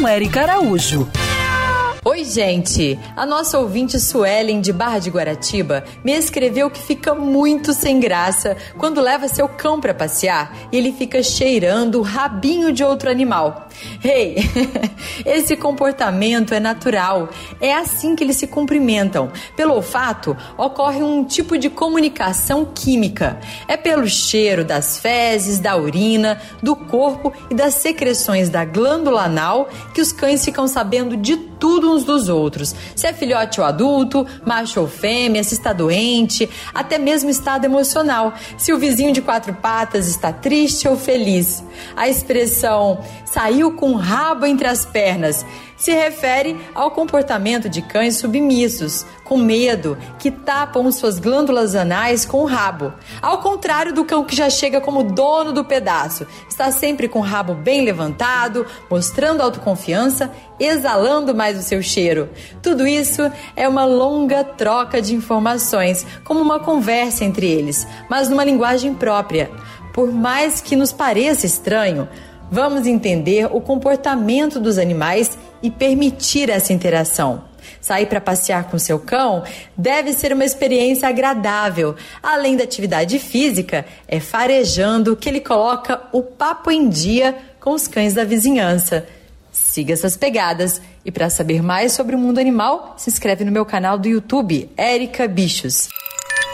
com Eric Araújo. Oi, gente! A nossa ouvinte Suelen de Barra de Guaratiba me escreveu que fica muito sem graça quando leva seu cão para passear e ele fica cheirando o rabinho de outro animal. Hey, esse comportamento é natural. É assim que eles se cumprimentam. Pelo olfato, ocorre um tipo de comunicação química. É pelo cheiro das fezes, da urina, do corpo e das secreções da glândula anal que os cães ficam sabendo de tudo uns dos outros. Se é filhote ou adulto, macho ou fêmea, se está doente, até mesmo estado emocional. Se o vizinho de quatro patas está triste ou feliz. A expressão saiu com o rabo entre as pernas se refere ao comportamento de cães submissos, com medo, que tapam suas glândulas anais com o rabo. Ao contrário do cão que já chega como dono do pedaço, está sempre com o rabo bem levantado, mostrando autoconfiança, exalando mais o seu cheiro. Tudo isso é uma longa troca de informações, como uma conversa entre eles, mas numa linguagem própria. Por mais que nos pareça estranho, Vamos entender o comportamento dos animais e permitir essa interação. Sair para passear com seu cão deve ser uma experiência agradável. Além da atividade física, é farejando que ele coloca o papo em dia com os cães da vizinhança. Siga essas pegadas e para saber mais sobre o mundo animal, se inscreve no meu canal do YouTube, Érica Bichos.